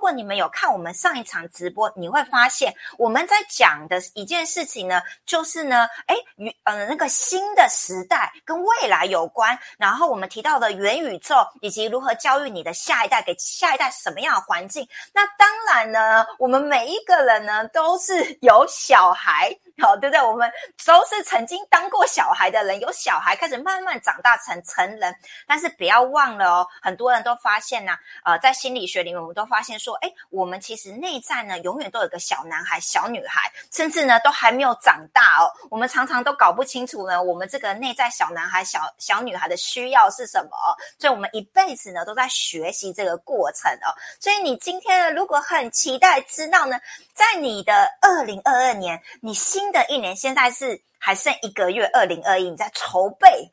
如果你们有看我们上一场直播，你会发现我们在讲的一件事情呢，就是呢，哎，与呃那个新的时代跟未来有关。然后我们提到的元宇宙，以及如何教育你的下一代，给下一代什么样的环境。那当然呢，我们每一个人呢，都是有小孩。好，对不对？我们都是曾经当过小孩的人，有小孩开始慢慢长大成成人，但是不要忘了哦，很多人都发现呢，呃，在心理学里面，我们都发现说，哎，我们其实内在呢，永远都有个小男孩、小女孩，甚至呢，都还没有长大哦。我们常常都搞不清楚呢，我们这个内在小男孩、小小女孩的需要是什么，所以我们一辈子呢，都在学习这个过程哦。所以你今天呢，如果很期待知道呢，在你的二零二二年，你心的一年现在是还剩一个月，二零二一你在筹备、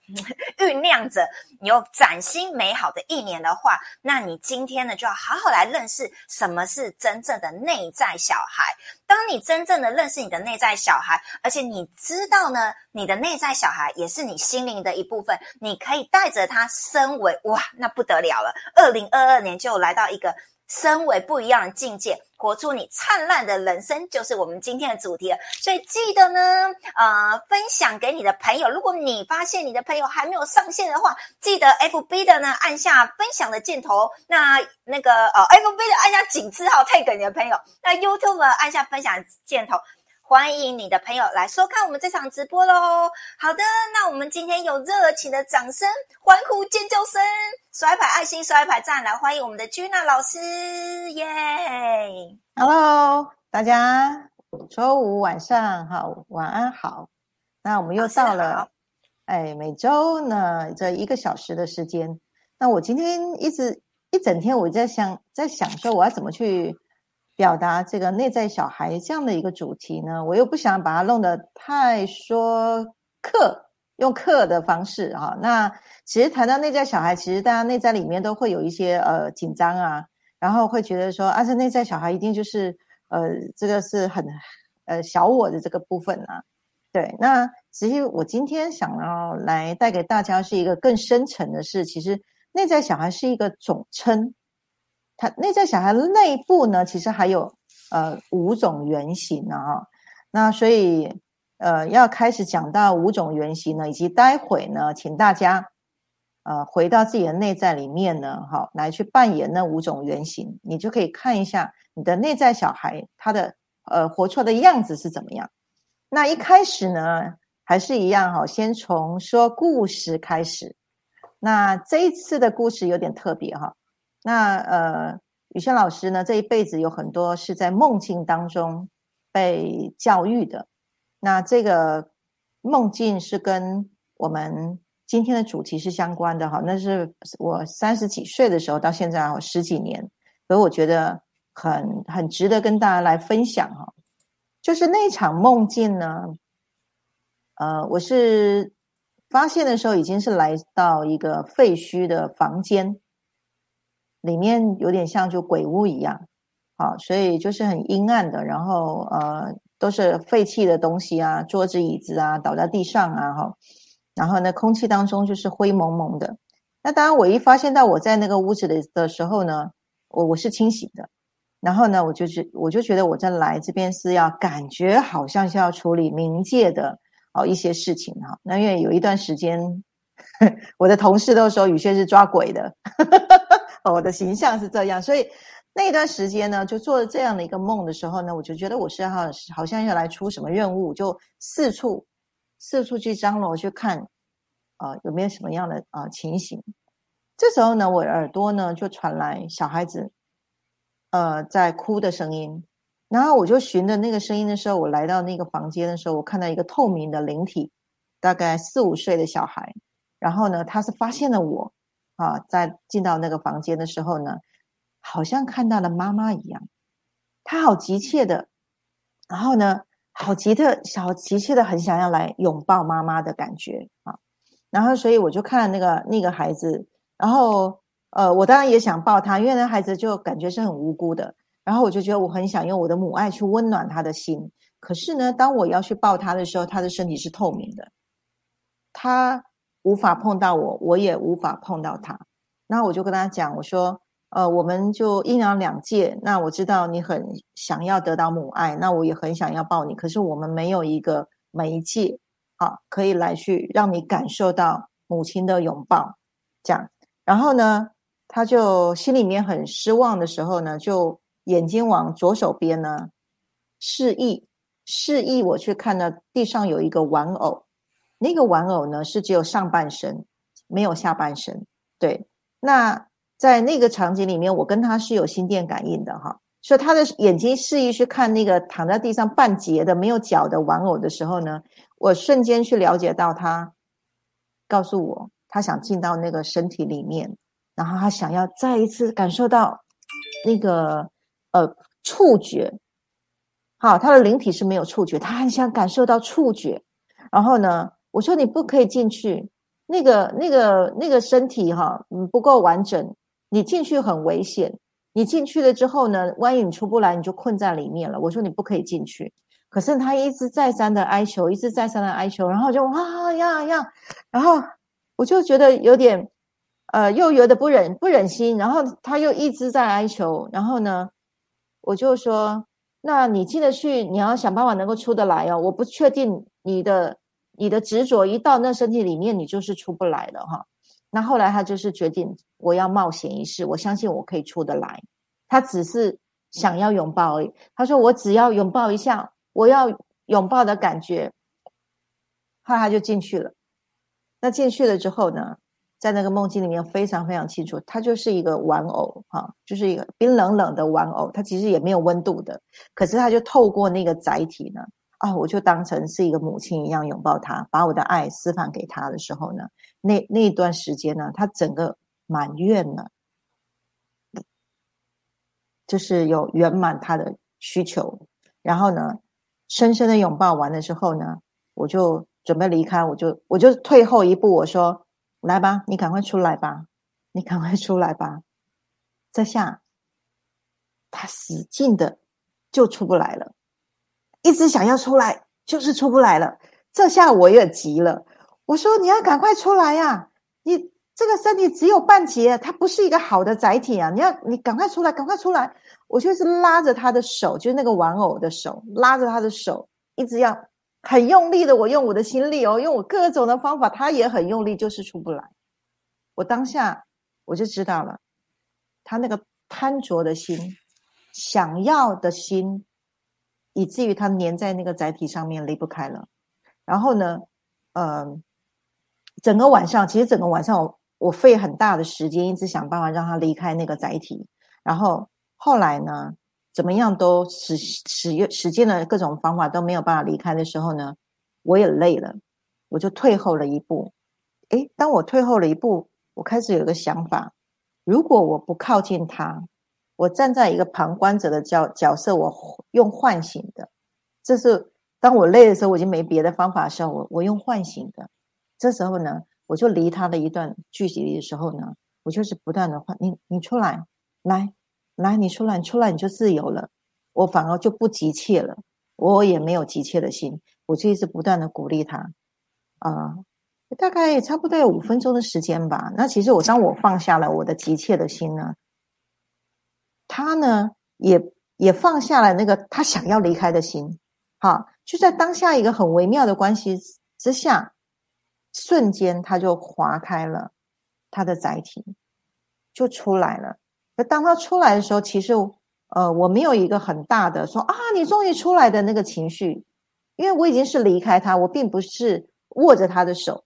酝酿着，你有崭新美好的一年的话，那你今天呢就要好好来认识什么是真正的内在小孩。当你真正的认识你的内在小孩，而且你知道呢，你的内在小孩也是你心灵的一部分，你可以带着他升为哇，那不得了了！二零二二年就来到一个。身为不一样的境界，活出你灿烂的人生，就是我们今天的主题了。所以记得呢，呃，分享给你的朋友。如果你发现你的朋友还没有上线的话，记得 F B 的呢按下分享的箭头。那那个呃 F B 的按下井字号 tag 你的朋友。那 YouTube 按下分享箭头。欢迎你的朋友来收看我们这场直播喽！好的，那我们今天有热情的掌声、欢呼、尖叫声、甩牌爱心、甩牌赞，来欢迎我们的 Gina 老师，耶！Hello，大家周五晚上好，晚安好。那我们又到了，哎，每周呢这一个小时的时间。那我今天一直一整天我在想，在想说我要怎么去。表达这个内在小孩这样的一个主题呢，我又不想把它弄得太说课，用课的方式哈。那其实谈到内在小孩，其实大家内在里面都会有一些呃紧张啊，然后会觉得说啊，这内在小孩一定就是呃这个是很呃小我的这个部分啊。对，那其实我今天想要来带给大家是一个更深层的是，其实内在小孩是一个总称。他内在小孩内部呢，其实还有呃五种原型呢哈，那所以呃要开始讲到五种原型呢，以及待会呢，请大家呃回到自己的内在里面呢，好来去扮演那五种原型，你就可以看一下你的内在小孩他的呃活出的样子是怎么样。那一开始呢，还是一样哈，先从说故事开始。那这一次的故事有点特别哈。那呃，宇轩老师呢，这一辈子有很多是在梦境当中被教育的。那这个梦境是跟我们今天的主题是相关的哈。那是我三十几岁的时候到现在十几年，所以我觉得很很值得跟大家来分享哈。就是那场梦境呢，呃，我是发现的时候已经是来到一个废墟的房间。里面有点像就鬼屋一样，好，所以就是很阴暗的，然后呃都是废弃的东西啊，桌子椅子啊倒在地上啊，哈，然后呢空气当中就是灰蒙蒙的。那当然我一发现到我在那个屋子里的时候呢，我我是清醒的，然后呢我就觉我就觉得我在来这边是要感觉好像是要处理冥界的哦一些事情哈。那因为有一段时间，我的同事都说雨轩是抓鬼的。我的形象是这样，所以那段时间呢，就做了这样的一个梦的时候呢，我就觉得我是好好像要来出什么任务，就四处四处去张罗去看，啊，有没有什么样的啊情形？这时候呢，我耳朵呢就传来小孩子呃在哭的声音，然后我就循着那个声音的时候，我来到那个房间的时候，我看到一个透明的灵体，大概四五岁的小孩，然后呢，他是发现了我。啊，在进到那个房间的时候呢，好像看到了妈妈一样，他好急切的，然后呢，好急的小急切的很想要来拥抱妈妈的感觉啊，然后所以我就看了那个那个孩子，然后呃，我当然也想抱他，因为那孩子就感觉是很无辜的，然后我就觉得我很想用我的母爱去温暖他的心，可是呢，当我要去抱他的时候，他的身体是透明的，他。无法碰到我，我也无法碰到他。那我就跟他讲，我说：“呃，我们就阴阳两界。那我知道你很想要得到母爱，那我也很想要抱你，可是我们没有一个媒介啊，可以来去让你感受到母亲的拥抱。这样，然后呢，他就心里面很失望的时候呢，就眼睛往左手边呢示意示意我去看呢，地上有一个玩偶，那个玩偶呢是只有上半身，没有下半身。对，那。在那个场景里面，我跟他是有心电感应的哈，所以他的眼睛示意去看那个躺在地上半截的没有脚的玩偶的时候呢，我瞬间去了解到他告诉我，他想进到那个身体里面，然后他想要再一次感受到那个呃触觉，好，他的灵体是没有触觉，他很想感受到触觉，然后呢，我说你不可以进去，那个那个那个身体哈，嗯不够完整。你进去很危险，你进去了之后呢，万一你出不来，你就困在里面了。我说你不可以进去，可是他一直再三的哀求，一直再三的哀求，然后就哇呀呀，然后我就觉得有点，呃，又有点不忍不忍心，然后他又一直在哀求，然后呢，我就说，那你进得去，你要想办法能够出得来哦。我不确定你的你的执着一到那身体里面，你就是出不来了哈。那后来他就是决定，我要冒险一试，我相信我可以出得来。他只是想要拥抱而已。他说：“我只要拥抱一下，我要拥抱的感觉。”后来他就进去了。那进去了之后呢，在那个梦境里面非常非常清楚，他就是一个玩偶，哈，就是一个冰冷冷的玩偶。他其实也没有温度的，可是他就透过那个载体呢。啊，我就当成是一个母亲一样拥抱他，把我的爱释放给他的时候呢，那那段时间呢，他整个满愿了，就是有圆满他的需求。然后呢，深深的拥抱完了之后呢，我就准备离开，我就我就退后一步，我说：“来吧，你赶快出来吧，你赶快出来吧。”这下他使劲的就出不来了。一直想要出来，就是出不来了。这下我也急了，我说：“你要赶快出来呀！你这个身体只有半截，它不是一个好的载体啊！你要你赶快出来，赶快出来！”我就是拉着他的手，就是那个玩偶的手，拉着他的手，一直要很用力的。我用我的心力哦，用我各种的方法，他也很用力，就是出不来。我当下我就知道了，他那个贪着的心，想要的心。以至于他粘在那个载体上面离不开了，然后呢，呃，整个晚上其实整个晚上我我费很大的时间一直想办法让他离开那个载体，然后后来呢，怎么样都使使用使尽了各种方法都没有办法离开的时候呢，我也累了，我就退后了一步。诶，当我退后了一步，我开始有个想法：如果我不靠近他。我站在一个旁观者的角角色，我用唤醒的，这是当我累的时候，我已经没别的方法的时候，我我用唤醒的。这时候呢，我就离他的一段距离的时候呢，我就是不断的唤你，你出来，来，来，你出来，你出来，你就自由了。我反而就不急切了，我也没有急切的心，我就一直不断的鼓励他。啊，大概差不多有五分钟的时间吧。那其实我当我放下了我的急切的心呢。他呢，也也放下了那个他想要离开的心，好，就在当下一个很微妙的关系之下，瞬间他就划开了他的载体，就出来了。那当他出来的时候，其实呃，我没有一个很大的说啊，你终于出来的那个情绪，因为我已经是离开他，我并不是握着他的手，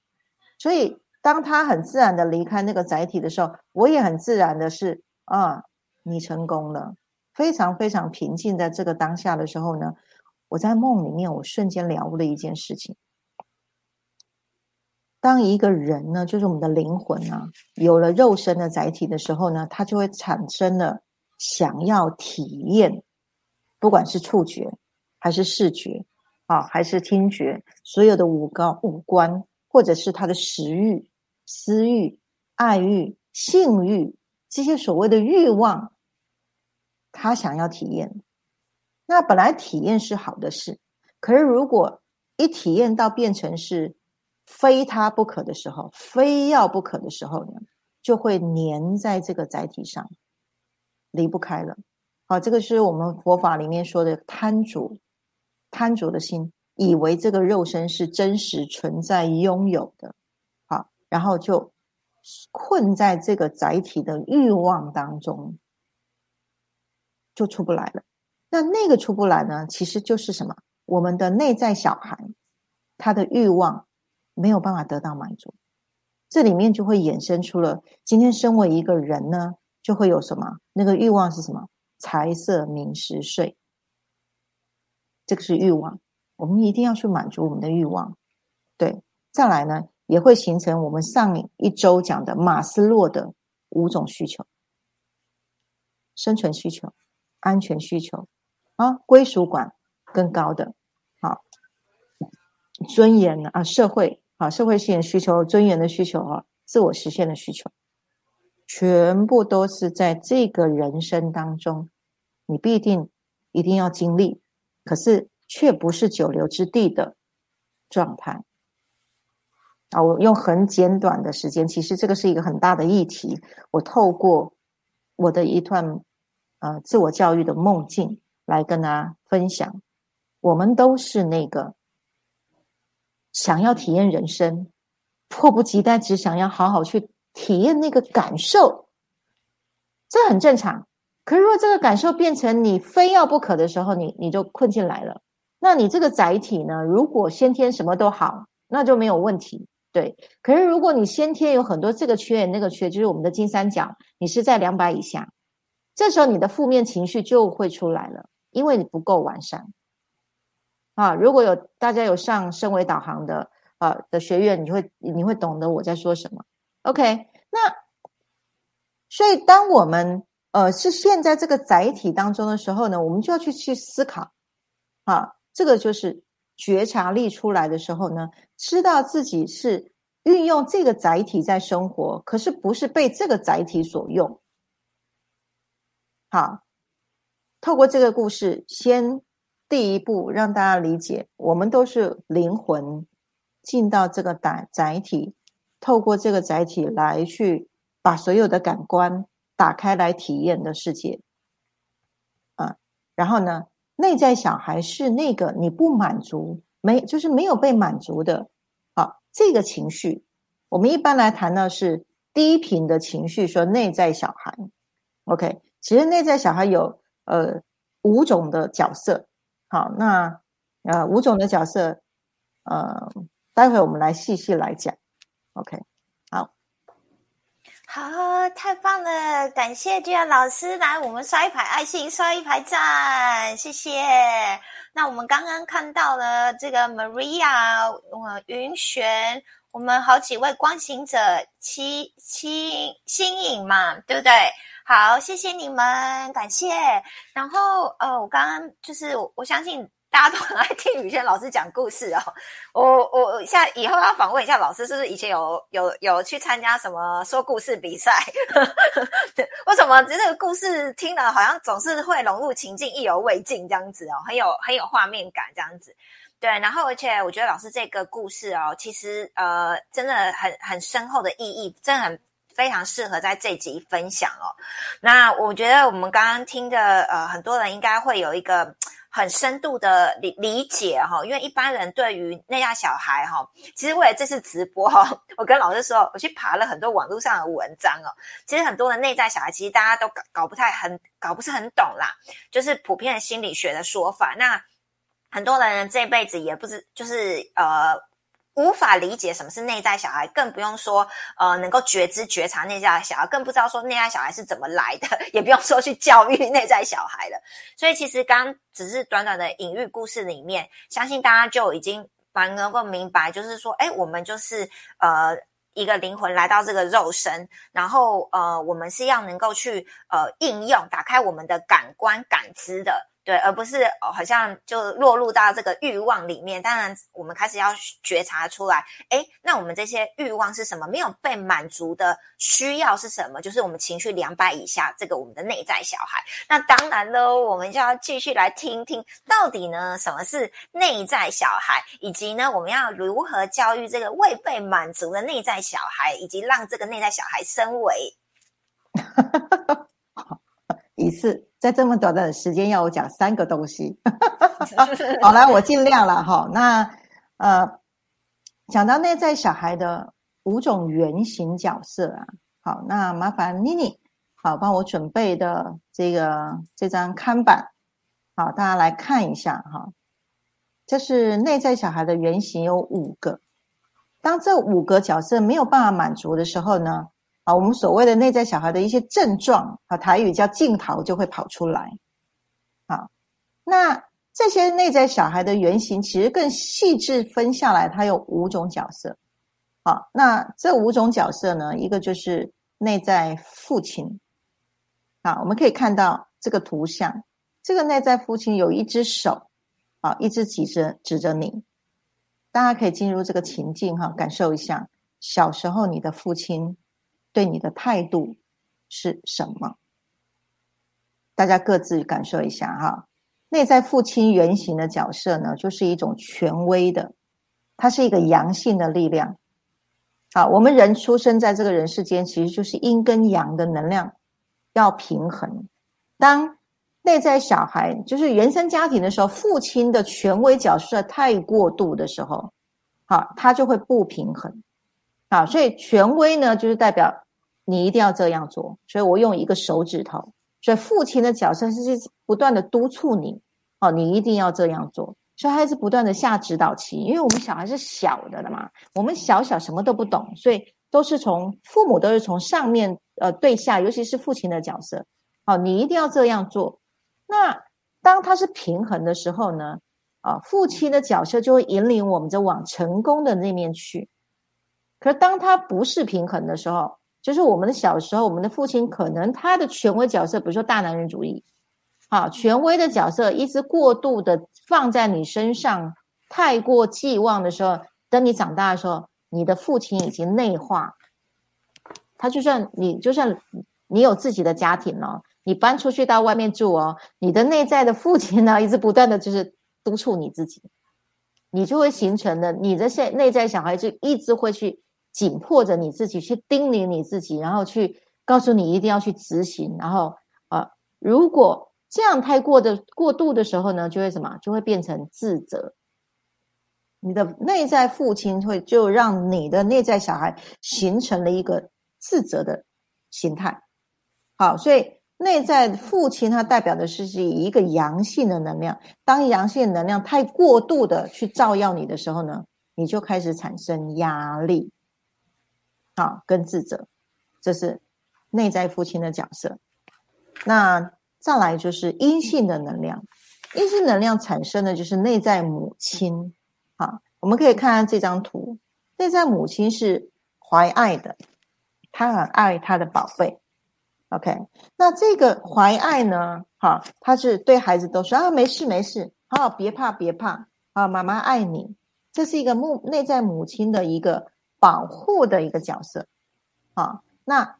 所以当他很自然的离开那个载体的时候，我也很自然的是啊。你成功了，非常非常平静。在这个当下的时候呢，我在梦里面，我瞬间了悟了一件事情：当一个人呢，就是我们的灵魂啊，有了肉身的载体的时候呢，他就会产生了想要体验，不管是触觉，还是视觉，啊，还是听觉，所有的五高五官，或者是他的食欲、私欲、爱欲、性欲。这些所谓的欲望，他想要体验，那本来体验是好的事，可是如果一体验到变成是非他不可的时候，非要不可的时候呢，就会粘在这个载体上，离不开了。好，这个是我们佛法里面说的贪着，贪着的心，以为这个肉身是真实存在拥有的，好，然后就困在这个载体的欲望当中，就出不来了。那那个出不来呢？其实就是什么？我们的内在小孩，他的欲望没有办法得到满足，这里面就会衍生出了今天身为一个人呢，就会有什么？那个欲望是什么？财色名食睡，这个是欲望，我们一定要去满足我们的欲望。对，再来呢，也会形成我们上一周讲的马斯洛的五种需求：生存需求、安全需求、啊归属感更高的，好尊严啊社会啊社会性需求、尊严的需求啊自我实现的需求。全部都是在这个人生当中，你必定一定要经历，可是却不是久留之地的状态。啊，我用很简短的时间，其实这个是一个很大的议题。我透过我的一段呃自我教育的梦境来跟大家分享。我们都是那个想要体验人生，迫不及待，只想要好好去。体验那个感受，这很正常。可是，如果这个感受变成你非要不可的时候，你你就困进来了。那你这个载体呢？如果先天什么都好，那就没有问题。对。可是，如果你先天有很多这个缺那个缺，就是我们的金三角，你是在两百以下，这时候你的负面情绪就会出来了，因为你不够完善。啊，如果有大家有上升维导航的啊的学院，你会你会懂得我在说什么。OK，那所以当我们呃是现在这个载体当中的时候呢，我们就要去去思考啊，这个就是觉察力出来的时候呢，知道自己是运用这个载体在生活，可是不是被这个载体所用。好，透过这个故事，先第一步让大家理解，我们都是灵魂进到这个载载体。透过这个载体来去把所有的感官打开来体验的世界，啊，然后呢，内在小孩是那个你不满足没，就是没有被满足的，啊，这个情绪，我们一般来谈呢是低频的情绪，说内在小孩，OK，其实内在小孩有呃五种的角色，好，那呃五种的角色，呃，待会我们来细细来讲。OK，好，太棒了！感谢居然老师来，我们刷一排爱心，刷一排赞，谢谢。那我们刚刚看到了这个 Maria，我云璇，我们好几位光行者，七七新影嘛，对不对？好，谢谢你们，感谢。然后呃，我刚刚就是我相信。大家都很爱听雨轩老师讲故事哦。我我现在以后要访问一下老师，是不是以前有有有去参加什么说故事比赛？为什么这个故事听了好像总是会融入情境，意犹未尽这样子哦，很有很有画面感这样子。对，然后而且我觉得老师这个故事哦，其实呃真的很很深厚的意义，真的很非常适合在这集分享哦。那我觉得我们刚刚听的呃很多人应该会有一个。很深度的理理解哈，因为一般人对于内在小孩哈，其实为了这次直播哈，我跟老师说，我去爬了很多网络上的文章哦。其实很多的内在小孩，其实大家都搞搞不太很搞不是很懂啦，就是普遍的心理学的说法。那很多人这辈子也不知就是呃。无法理解什么是内在小孩，更不用说呃能够觉知觉察内在小孩，更不知道说内在小孩是怎么来的，也不用说去教育内在小孩了。所以其实刚只是短短的隐喻故事里面，相信大家就已经蛮能够明白，就是说，哎，我们就是呃一个灵魂来到这个肉身，然后呃我们是要能够去呃应用打开我们的感官感知的。对，而不是哦好像就落入到这个欲望里面。当然，我们开始要觉察出来，哎，那我们这些欲望是什么？没有被满足的需要是什么？就是我们情绪两百以下，这个我们的内在小孩。那当然喽，我们就要继续来听听，到底呢什么是内在小孩，以及呢我们要如何教育这个未被满足的内在小孩，以及让这个内在小孩升维。一次在这么短的时间要我讲三个东西，好啦，我尽量了哈。那呃，讲到内在小孩的五种原型角色啊，好，那麻烦妮妮好帮我准备的这个这张看板，好，大家来看一下哈。这是内在小孩的原型有五个，当这五个角色没有办法满足的时候呢？啊，我们所谓的内在小孩的一些症状，啊，台语叫镜头就会跑出来。啊，那这些内在小孩的原型，其实更细致分下来，它有五种角色。好，那这五种角色呢，一个就是内在父亲。啊，我们可以看到这个图像，这个内在父亲有一只手，啊，一直指着指着你。大家可以进入这个情境哈，感受一下小时候你的父亲。对你的态度是什么？大家各自感受一下哈。内在父亲原型的角色呢，就是一种权威的，它是一个阳性的力量。好，我们人出生在这个人世间，其实就是阴跟阳的能量要平衡。当内在小孩就是原生家庭的时候，父亲的权威角色太过度的时候，好，他就会不平衡。好，所以权威呢，就是代表你一定要这样做。所以我用一个手指头，所以父亲的角色是不断的督促你，哦，你一定要这样做。所以他是不断的下指导棋，因为我们小孩是小的了嘛，我们小小什么都不懂，所以都是从父母都是从上面呃对下，尤其是父亲的角色，哦，你一定要这样做。那当他是平衡的时候呢，啊，父亲的角色就会引领我们就往成功的那面去。可是，当他不是平衡的时候，就是我们的小时候，我们的父亲可能他的权威角色，比如说大男人主义，啊，权威的角色一直过度的放在你身上，太过寄望的时候，等你长大的时候，你的父亲已经内化，他就算你就算你有自己的家庭了，你搬出去到外面住哦，你的内在的父亲呢，一直不断的就是督促你自己，你就会形成的，你的现内在小孩就一直会去。紧迫着你自己去叮咛你自己，然后去告诉你一定要去执行，然后啊，如果这样太过的过度的时候呢，就会什么？就会变成自责。你的内在父亲会就让你的内在小孩形成了一个自责的心态。好，所以内在父亲他代表的是是一个阳性的能量。当阳性能量太过度的去照耀你的时候呢，你就开始产生压力。啊，跟自责，这是内在父亲的角色。那再来就是阴性的能量，阴性能量产生的就是内在母亲。啊，我们可以看看这张图，内在母亲是怀爱的，她很爱她的宝贝。OK，那这个怀爱呢？哈，他是对孩子都说啊，没事没事，好，别怕别怕，啊，妈妈爱你。这是一个母内在母亲的一个。保护的一个角色，啊，那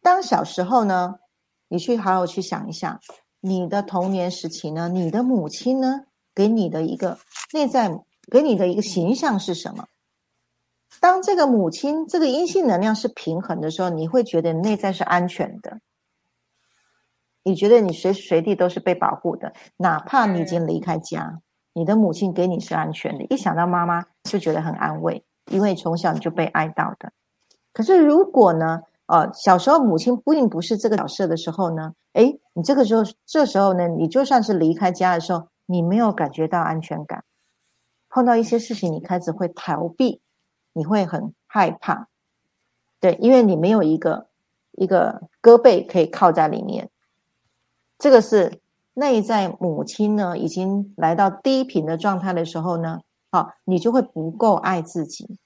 当小时候呢，你去好好去想一下，你的童年时期呢，你的母亲呢，给你的一个内在给你的一个形象是什么？当这个母亲这个阴性能量是平衡的时候，你会觉得内在是安全的，你觉得你随时随地都是被保护的，哪怕你已经离开家，你的母亲给你是安全的，一想到妈妈就觉得很安慰。因为从小就被爱到的，可是如果呢，呃，小时候母亲并不是这个角色的时候呢，诶，你这个时候这时候呢，你就算是离开家的时候，你没有感觉到安全感，碰到一些事情你开始会逃避，你会很害怕，对，因为你没有一个一个胳膊可以靠在里面，这个是内在母亲呢已经来到低频的状态的时候呢。好，你就会不够爱自己。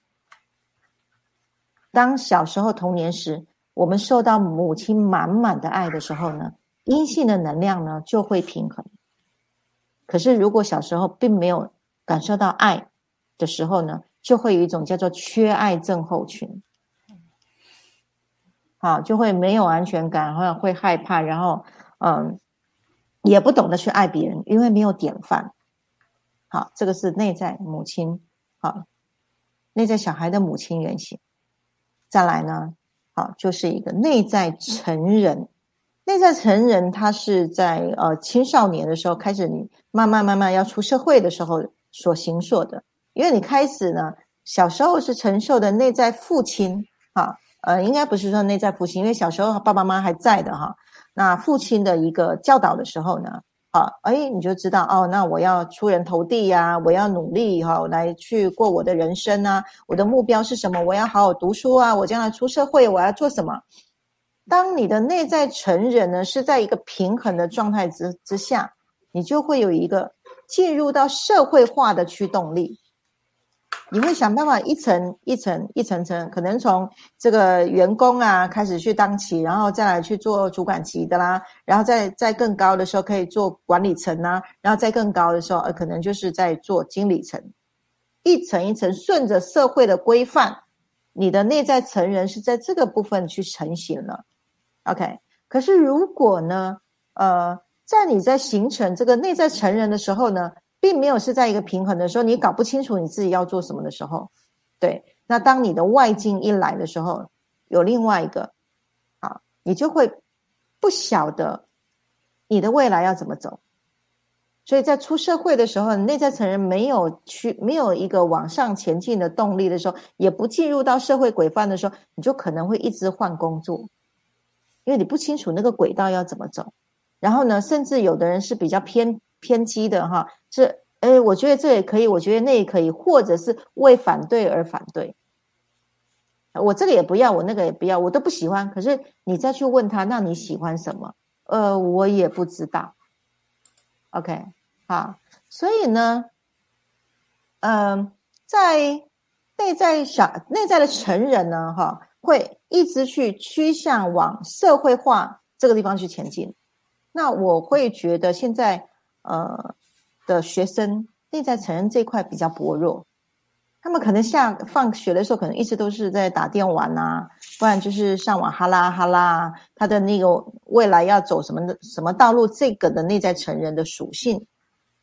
当小时候童年时，我们受到母亲满满的爱的时候呢，阴性的能量呢就会平衡。可是如果小时候并没有感受到爱的时候呢，就会有一种叫做缺爱症候群。好，就会没有安全感，或者会害怕，然后嗯，也不懂得去爱别人，因为没有典范。好，这个是内在母亲，好，内在小孩的母亲原型。再来呢，好，就是一个内在成人。内在成人他是在呃青少年的时候开始，你慢慢慢慢要出社会的时候所形塑的，因为你开始呢小时候是承受的内在父亲哈，呃，应该不是说内在父亲，因为小时候爸爸妈妈还在的哈，那父亲的一个教导的时候呢，啊，哎，你就知道哦，那我要出人头地呀，我要努力哈，来去过我的人生啊，我的目标是什么？我要好好读书啊，我将来出社会我要做什么？当你的内在成人呢是在一个平衡的状态之之下，你就会有一个进入到社会化的驱动力。你会想办法一层一层一层层，可能从这个员工啊开始去当起，然后再来去做主管级的啦，然后再再更高的时候可以做管理层啊，然后再更高的时候呃可能就是在做经理层，一层一层顺着社会的规范，你的内在成人是在这个部分去成型了。OK，可是如果呢，呃，在你在形成这个内在成人的时候呢，并没有是在一个平衡的时候，你搞不清楚你自己要做什么的时候，对，那当你的外境一来的时候，有另外一个，啊，你就会不晓得你的未来要怎么走，所以在出社会的时候，内在成人没有去没有一个往上前进的动力的时候，也不进入到社会规范的时候，你就可能会一直换工作。因为你不清楚那个轨道要怎么走，然后呢，甚至有的人是比较偏偏激的哈，是哎，我觉得这也可以，我觉得那也可以，或者是为反对而反对。我这个也不要，我那个也不要，我都不喜欢。可是你再去问他，那你喜欢什么？呃，我也不知道。OK，好，所以呢，嗯，在内在小内在的成人呢，哈。会一直去趋向往社会化这个地方去前进，那我会觉得现在呃的学生内在成人这块比较薄弱，他们可能下放学的时候可能一直都是在打电玩啊，不然就是上网哈拉哈拉，他的那个未来要走什么的什么道路，这个的内在成人的属性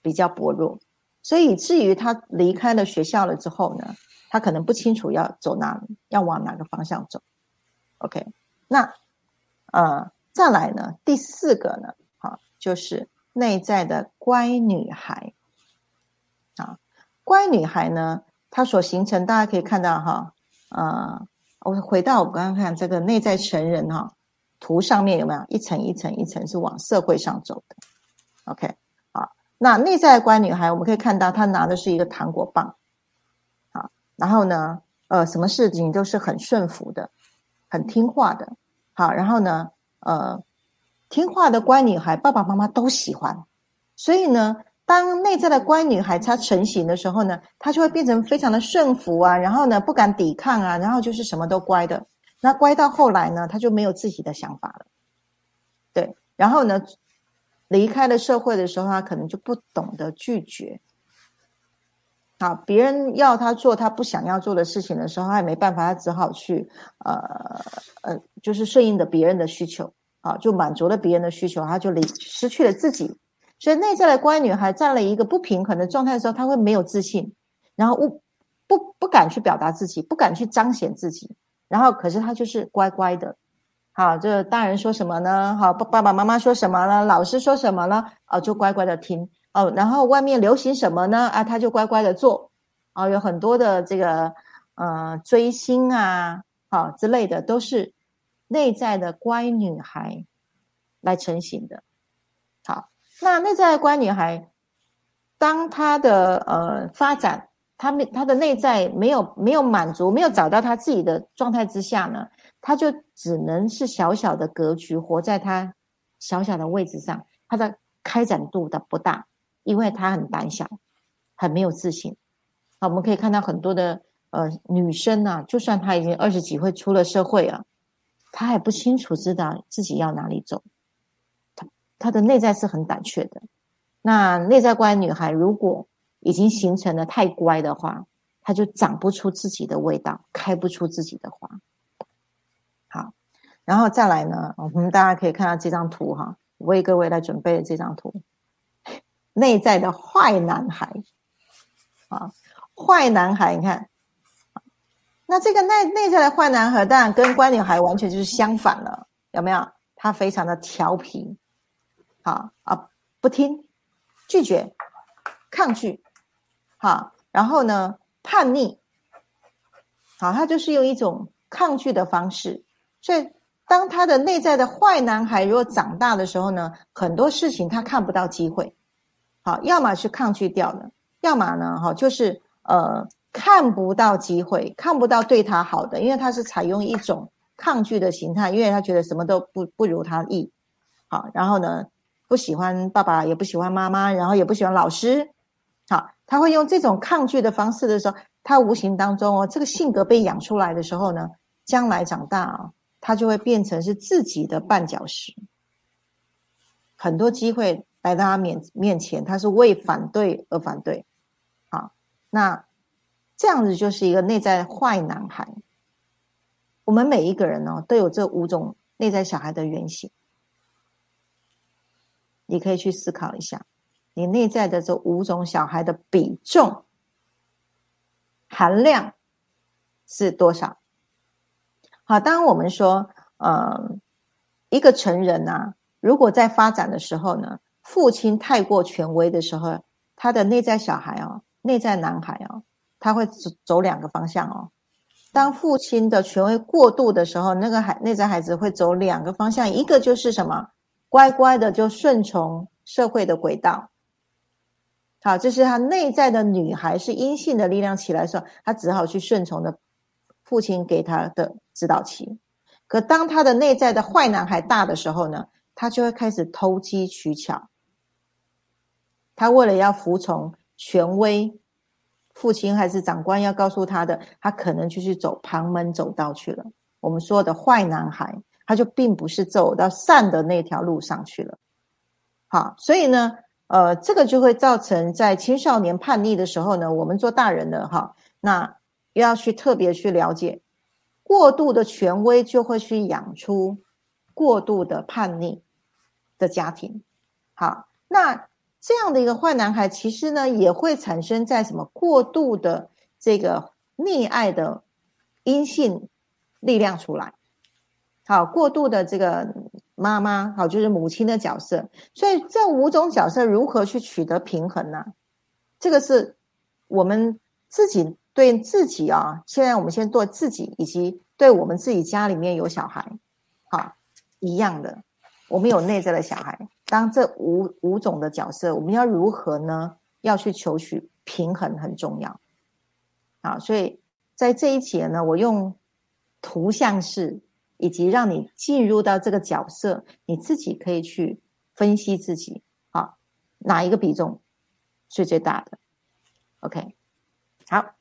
比较薄弱，所以以至于他离开了学校了之后呢？他可能不清楚要走哪里，要往哪个方向走。OK，那呃，再来呢？第四个呢？好，就是内在的乖女孩。啊，乖女孩呢，她所形成，大家可以看到哈，呃，我回到我刚刚看这个内在成人哈图上面有没有一层一层一层是往社会上走的？OK，好，那内在乖女孩，我们可以看到她拿的是一个糖果棒。啊然后呢，呃，什么事情都是很顺服的，很听话的。好，然后呢，呃，听话的乖女孩，爸爸妈妈都喜欢。所以呢，当内在的乖女孩她成型的时候呢，她就会变成非常的顺服啊，然后呢，不敢抵抗啊，然后就是什么都乖的。那乖到后来呢，她就没有自己的想法了。对，然后呢，离开了社会的时候，她可能就不懂得拒绝。好，别人要他做他不想要做的事情的时候，他也没办法，他只好去，呃呃，就是顺应着别人的需求，啊，就满足了别人的需求，他就离失去了自己。所以内在的乖女孩在了一个不平衡的状态的时候，她会没有自信，然后不不不敢去表达自己，不敢去彰显自己，然后可是她就是乖乖的，好，这大人说什么呢？好，爸爸爸妈妈说什么呢？老师说什么呢？啊，就乖乖的听。哦，然后外面流行什么呢？啊，他就乖乖的做。啊，有很多的这个呃追星啊，好之类的，都是内在的乖女孩来成型的。好，那内在的乖女孩，当她的呃发展，她没她的内在没有没有满足，没有找到她自己的状态之下呢，她就只能是小小的格局，活在她小小的位置上，她的开展度的不大。因为她很胆小，很没有自信。好，我们可以看到很多的呃女生啊，就算她已经二十几岁出了社会啊，他还不清楚知道自己要哪里走。他他的内在是很胆怯的。那内在乖女孩如果已经形成了太乖的话，她就长不出自己的味道，开不出自己的花。好，然后再来呢，我们大家可以看到这张图哈，为各位来准备的这张图。内在的坏男孩，啊，坏男孩，你看，那这个内内在的坏男孩，当然跟乖女孩完全就是相反了，有没有？他非常的调皮，好啊，不听，拒绝，抗拒，好，然后呢，叛逆，好，他就是用一种抗拒的方式，所以当他的内在的坏男孩如果长大的时候呢，很多事情他看不到机会，好，要么是抗拒掉的，要么呢，哈，就是呃。看不到机会，看不到对他好的，因为他是采用一种抗拒的形态，因为他觉得什么都不不如他意，好，然后呢，不喜欢爸爸，也不喜欢妈妈，然后也不喜欢老师，好，他会用这种抗拒的方式的时候，他无形当中哦，这个性格被养出来的时候呢，将来长大啊，他就会变成是自己的绊脚石，很多机会来到他面面前，他是为反对而反对，好，那。这样子就是一个内在坏男孩。我们每一个人呢，都有这五种内在小孩的原型。你可以去思考一下，你内在的这五种小孩的比重含量是多少？好，当我们说，呃，一个成人啊，如果在发展的时候呢，父亲太过权威的时候，他的内在小孩啊，内在男孩啊。他会走走两个方向哦。当父亲的权威过度的时候，那个孩内在孩子会走两个方向，一个就是什么，乖乖的就顺从社会的轨道。好，这是他内在的女孩是阴性的力量起来的时候，他只好去顺从的父亲给他的指导期。可当他的内在的坏男孩大的时候呢，他就会开始偷机取巧。他为了要服从权威。父亲还是长官要告诉他的，他可能就去走旁门走道去了。我们说的坏男孩，他就并不是走到善的那条路上去了。好，所以呢，呃，这个就会造成在青少年叛逆的时候呢，我们做大人的哈，那要去特别去了解，过度的权威就会去养出过度的叛逆的家庭。好，那。这样的一个坏男孩，其实呢也会产生在什么过度的这个溺爱的阴性力量出来，好，过度的这个妈妈，好，就是母亲的角色。所以这五种角色如何去取得平衡呢？这个是我们自己对自己啊。现在我们先做自己，以及对我们自己家里面有小孩，好，一样的，我们有内在的小孩。当这五五种的角色，我们要如何呢？要去求取平衡很重要，啊，所以在这一节呢，我用图像式，以及让你进入到这个角色，你自己可以去分析自己，啊，哪一个比重是最大的？OK，好。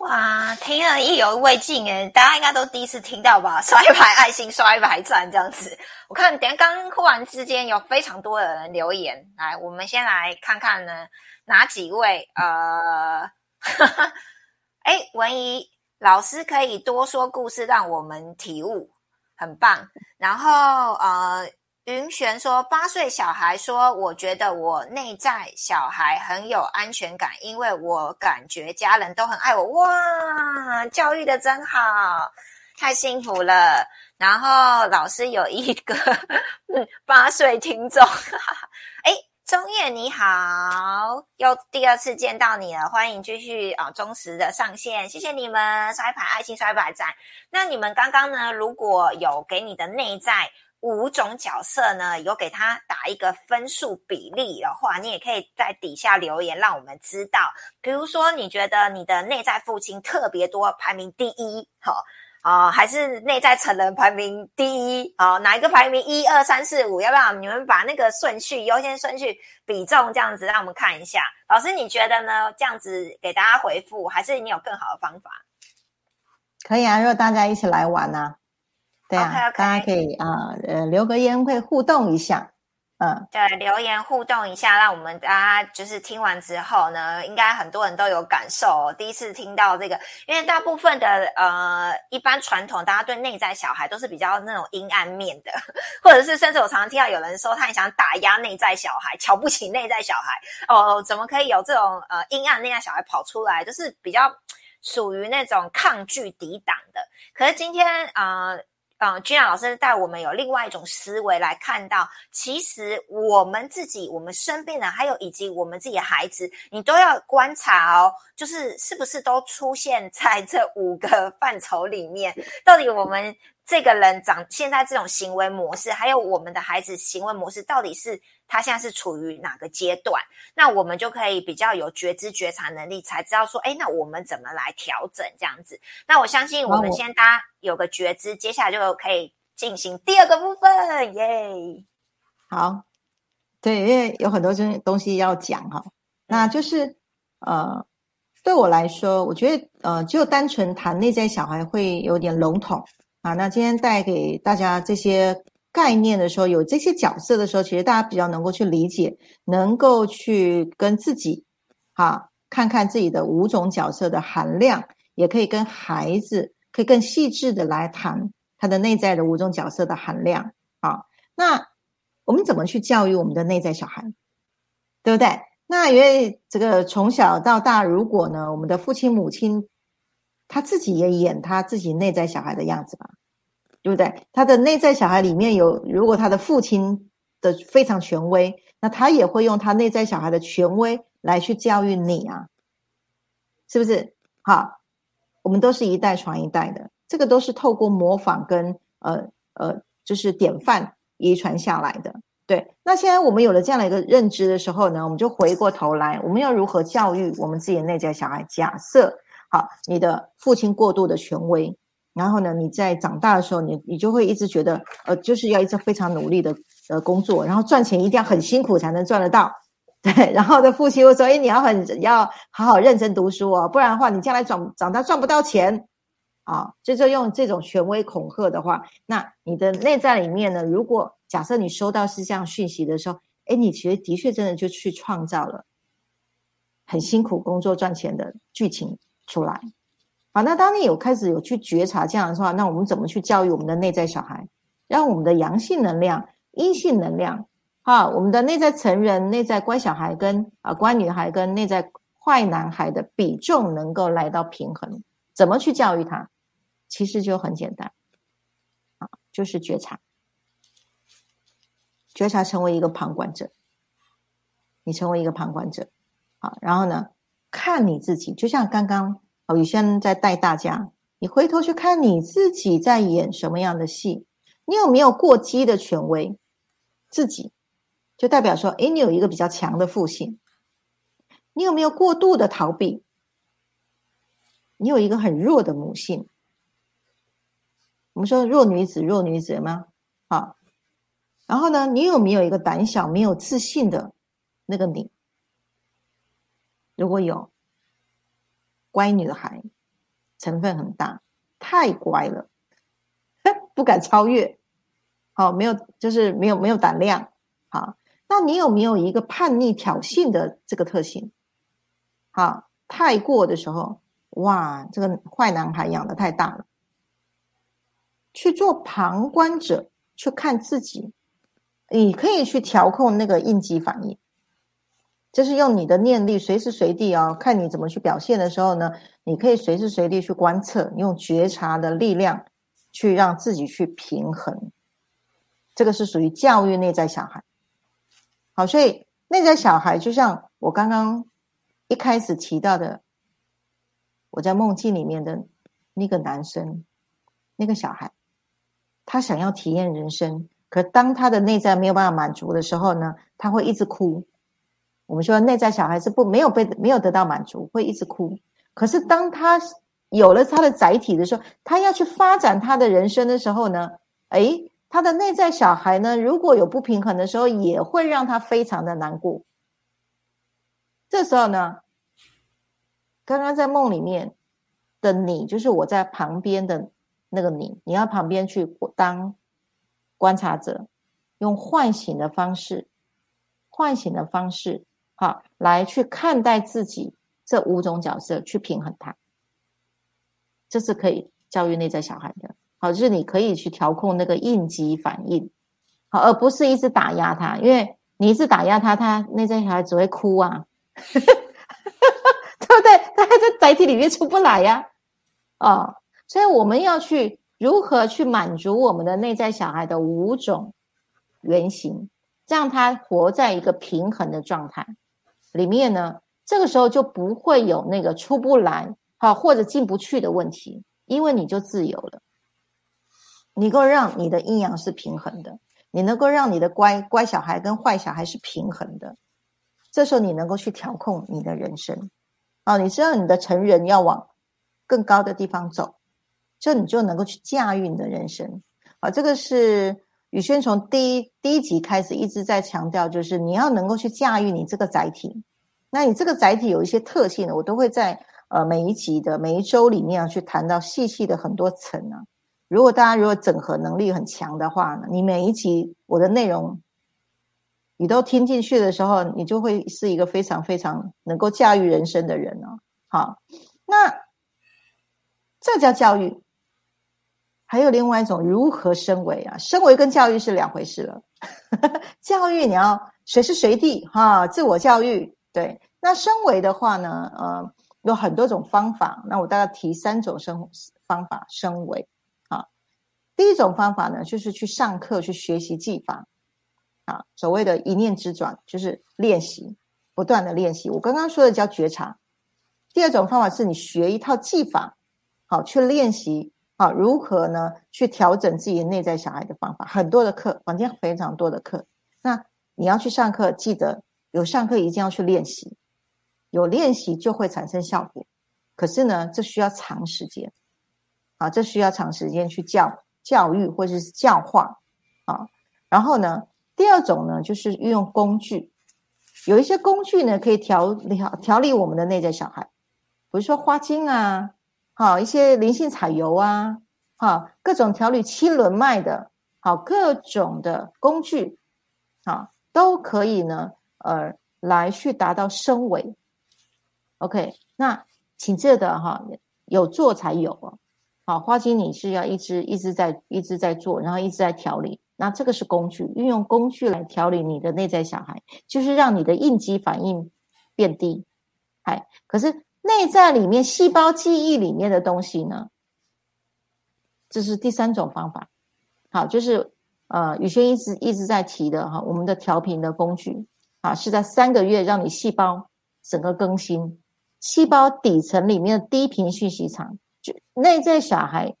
哇，听了意犹未尽诶，大家应该都第一次听到吧？刷一排爱心，刷一排赞，这样子。我看，等下刚忽然之间有非常多的人留言，来，我们先来看看呢，哪几位？呃，哎，文怡老师可以多说故事，让我们体悟，很棒。然后，呃。云璇说：“八岁小孩说，我觉得我内在小孩很有安全感，因为我感觉家人都很爱我。哇，教育的真好，太幸福了。然后老师有一个八岁听众，哎，钟叶你好，又第二次见到你了，欢迎继续啊，忠实的上线，谢谢你们刷一排爱心，刷一排赞。那你们刚刚呢，如果有给你的内在。”五种角色呢，有给他打一个分数比例的话，你也可以在底下留言，让我们知道。比如说，你觉得你的内在父亲特别多，排名第一，好啊，还是内在成人排名第一？好，哪一个排名一二三四五？要不要你们把那个顺序、优先顺序、比重这样子，让我们看一下？老师，你觉得呢？这样子给大家回复，还是你有更好的方法？可以啊，如果大家一起来玩呢？对啊，大家可以啊，呃，留个言会互动一下，嗯，对，留言互动一下，让我们大家就是听完之后呢，应该很多人都有感受。第一次听到这个，因为大部分的呃，一般传统大家对内在小孩都是比较那种阴暗面的，或者是甚至我常常听到有人说他很想打压内在小孩，瞧不起内在小孩，哦，怎么可以有这种呃阴暗内在小孩跑出来，就是比较属于那种抗拒抵挡的。可是今天啊。嗯，君雅老师带我们有另外一种思维来看到，其实我们自己、我们身边人，还有以及我们自己的孩子，你都要观察哦，就是是不是都出现在这五个 范畴里面？到底我们这个人长现在这种行为模式，还有我们的孩子行为模式，到底是他现在是处于哪个阶段？那我们就可以比较有觉知觉察能力，才知道说，哎，那我们怎么来调整这样子？那我相信我们先大家有个觉知，接下来就可以进行第二个部分，耶！好，对，因为有很多东东西要讲哈，那就是呃，对我来说，我觉得呃，就单纯谈内在小孩会有点笼统啊。那今天带给大家这些。概念的时候，有这些角色的时候，其实大家比较能够去理解，能够去跟自己，哈，看看自己的五种角色的含量，也可以跟孩子，可以更细致的来谈他的内在的五种角色的含量啊。那我们怎么去教育我们的内在小孩，对不对？那因为这个从小到大，如果呢，我们的父亲母亲他自己也演他自己内在小孩的样子吧。对不对？他的内在小孩里面有，如果他的父亲的非常权威，那他也会用他内在小孩的权威来去教育你啊，是不是？好，我们都是一代传一代的，这个都是透过模仿跟呃呃，就是典范遗传下来的。对，那现在我们有了这样的一个认知的时候呢，我们就回过头来，我们要如何教育我们自己的内在小孩？假设好，你的父亲过度的权威。然后呢，你在长大的时候，你你就会一直觉得，呃，就是要一直非常努力的呃工作，然后赚钱一定要很辛苦才能赚得到，对。然后的父亲会说，哎，你要很要好好认真读书哦，不然的话，你将来长长大赚不到钱啊。就就用这种权威恐吓的话，那你的内在里面呢，如果假设你收到是这样讯息的时候，哎，你其实的确真的就去创造了很辛苦工作赚钱的剧情出来。好，那当你有开始有去觉察这样的话，那我们怎么去教育我们的内在小孩，让我们的阳性能量、阴性能量，哈，我们的内在成人、内在乖小孩跟啊乖女孩跟内在坏男孩的比重能够来到平衡？怎么去教育他？其实就很简单，啊，就是觉察，觉察成为一个旁观者，你成为一个旁观者，好，然后呢，看你自己，就像刚刚。好，有些人在带大家，你回头去看你自己在演什么样的戏，你有没有过激的权威？自己就代表说，哎，你有一个比较强的父性，你有没有过度的逃避？你有一个很弱的母性。我们说弱女子，弱女子吗？好，然后呢，你有没有一个胆小、没有自信的那个你？如果有。乖女孩成分很大，太乖了，不敢超越。好，没有，就是没有没有胆量。好，那你有没有一个叛逆挑衅的这个特性？好，太过的时候，哇，这个坏男孩养的太大了。去做旁观者，去看自己，你可以去调控那个应激反应。就是用你的念力，随时随地哦，看你怎么去表现的时候呢，你可以随时随地去观测，用觉察的力量去让自己去平衡。这个是属于教育内在小孩。好，所以内在小孩就像我刚刚一开始提到的，我在梦境里面的那个男生，那个小孩，他想要体验人生，可当他的内在没有办法满足的时候呢，他会一直哭。我们说内在小孩是不没有被没有得到满足，会一直哭。可是当他有了他的载体的时候，他要去发展他的人生的时候呢，诶，他的内在小孩呢，如果有不平衡的时候，也会让他非常的难过。这时候呢，刚刚在梦里面的你，就是我在旁边的那个你，你要旁边去当观察者，用唤醒的方式，唤醒的方式。好，来去看待自己这五种角色，去平衡它，这是可以教育内在小孩的。好，就是你可以去调控那个应激反应，好，而不是一直打压他，因为你一直打压他，他内在小孩只会哭啊，对不对？他还在载体里面出不来呀，啊，所以我们要去如何去满足我们的内在小孩的五种原型，让他活在一个平衡的状态。里面呢？这个时候就不会有那个出不来好或者进不去的问题，因为你就自由了，你能够让你的阴阳是平衡的，你能够让你的乖乖小孩跟坏小孩是平衡的，这时候你能够去调控你的人生啊，你知道你的成人要往更高的地方走。这你就能够去驾驭你的人生，啊，这个是宇轩从第一第一集开始一直在强调，就是你要能够去驾驭你这个载体。那你这个载体有一些特性呢，我都会在呃每一集的每一周里面去谈到细细的很多层啊。如果大家如果整合能力很强的话呢，你每一集我的内容你都听进去的时候，你就会是一个非常非常能够驾驭人生的人哦。好，那这叫教育。还有另外一种如何升维啊？升维跟教育是两回事了。教育你要随时随地哈，自我教育对。那升维的话呢，呃，有很多种方法。那我大概提三种生方法升维啊。第一种方法呢，就是去上课去学习技法啊，所谓的一念之转，就是练习，不断的练习。我刚刚说的叫觉察。第二种方法是你学一套技法，好去练习。好，如何呢？去调整自己内在小孩的方法，很多的课，房间非常多的课。那你要去上课，记得有上课一定要去练习，有练习就会产生效果。可是呢，这需要长时间，啊，这需要长时间去教教育或者是教化，啊。然后呢，第二种呢，就是运用工具，有一些工具呢，可以调调调理我们的内在小孩，比如说花精啊。好，一些灵性彩油啊，好，各种调理七轮脉的，好，各种的工具，好，都可以呢，呃，来去达到升维。OK，那请记得哈，有做才有哦。好，花精你是要一直一直在一直在做，然后一直在调理，那这个是工具，运用工具来调理你的内在小孩，就是让你的应激反应变低。哎，可是。内在里面细胞记忆里面的东西呢？这是第三种方法。好，就是呃，宇轩一直一直在提的哈，我们的调频的工具啊，是在三个月让你细胞整个更新，细胞底层里面的低频讯息场，就内在小孩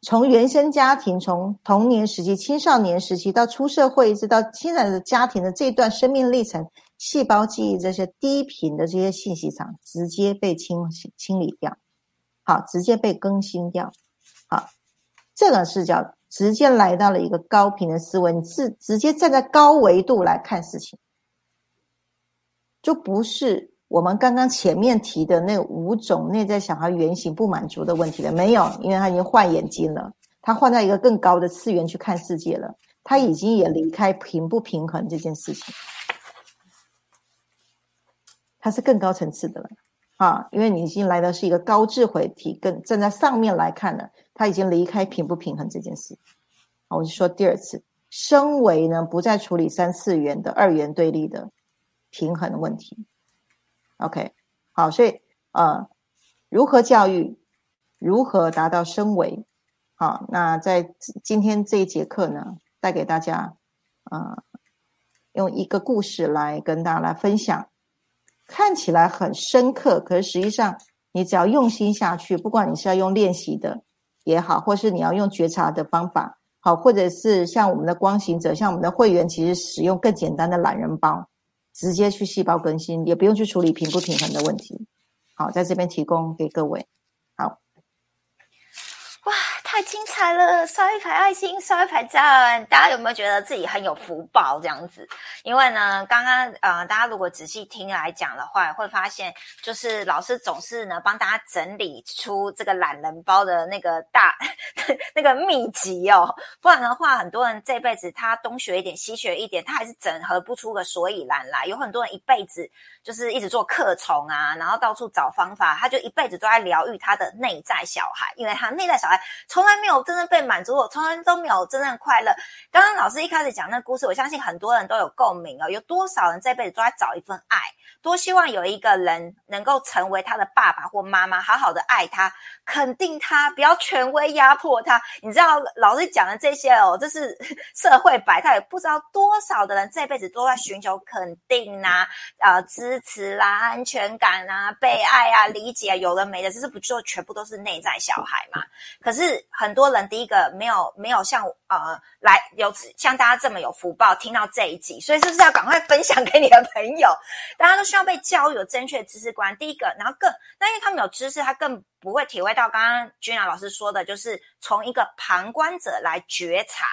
从原生家庭，从童年时期、青少年时期到出社会，一直到现在的家庭的这段生命历程。细胞记忆这些低频的这些信息场直接被清清理掉，好，直接被更新掉，好，这个视角直接来到了一个高频的思维，你是直接站在高维度来看事情，就不是我们刚刚前面提的那五种内在小孩原型不满足的问题了，没有，因为他已经换眼睛了，他换到一个更高的次元去看世界了，他已经也离开平不平衡这件事情。它是更高层次的了，啊，因为你已经来的是一个高智慧体，更站在上面来看了，它已经离开平不平衡这件事。好，我就说第二次，升维呢不再处理三次元的二元对立的平衡的问题。OK，好，所以呃，如何教育，如何达到升维？好，那在今天这一节课呢，带给大家，呃，用一个故事来跟大家来分享。看起来很深刻，可是实际上，你只要用心下去，不管你是要用练习的也好，或是你要用觉察的方法，好，或者是像我们的光行者，像我们的会员，其实使用更简单的懒人包，直接去细胞更新，也不用去处理平不平衡的问题。好，在这边提供给各位。太精彩了！刷一排爱心，刷一排赞。大家有没有觉得自己很有福报这样子？因为呢，刚刚呃，大家如果仔细听来讲的话，会发现就是老师总是呢帮大家整理出这个懒人包的那个大 那个秘籍哦。不然的话，很多人这辈子他东学一点，西学一点，他还是整合不出个所以然来。有很多人一辈子就是一直做课虫啊，然后到处找方法，他就一辈子都在疗愈他的内在小孩，因为他内在小孩从来没有真正被满足，我从来都没有真正快乐。刚刚老师一开始讲那故事，我相信很多人都有共鸣哦。有多少人这辈子都在找一份爱，多希望有一个人能够成为他的爸爸或妈妈，好好的爱他，肯定他，不要权威压迫他。你知道老师讲的这些哦，这是 社会百态，不知道多少的人这辈子都在寻求肯定呐，呃，支持啦，安全感啊，被爱啊，理解，有的没的，这是不就全部都是内在小孩嘛？可是很多人第一个没有没有像呃来有像大家这么有福报听到这一集，所以是不是要赶快分享给你的朋友？大家都需要被教育有正确的知识观。第一个，然后更，那因为他们有知识，他更不会体会到刚刚君雅老师说的，就是从一个旁观者来觉察。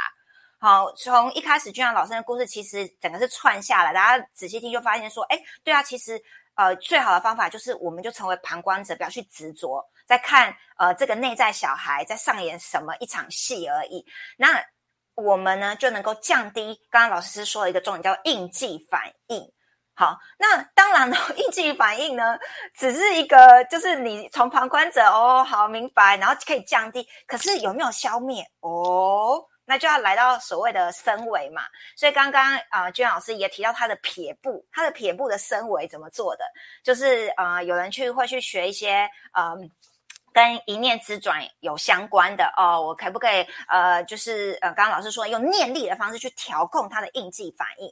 好，从一开始君雅老师的故事，其实整个是串下来，大家仔细听就发现说，哎，对啊，其实呃最好的方法就是，我们就成为旁观者，不要去执着。在看呃这个内在小孩在上演什么一场戏而已，那我们呢就能够降低刚刚老师说的一个重点叫应激反应。好，那当然了，应激反应呢只是一个就是你从旁观者哦好明白，然后可以降低，可是有没有消灭哦？那就要来到所谓的升维嘛，所以刚刚啊，娟老师也提到他的撇步，他的撇步的升维怎么做的，就是啊，有人去会去学一些嗯。跟一念之转有相关的哦，我可不可以呃，就是呃，刚刚老师说用念力的方式去调控他的应激反应，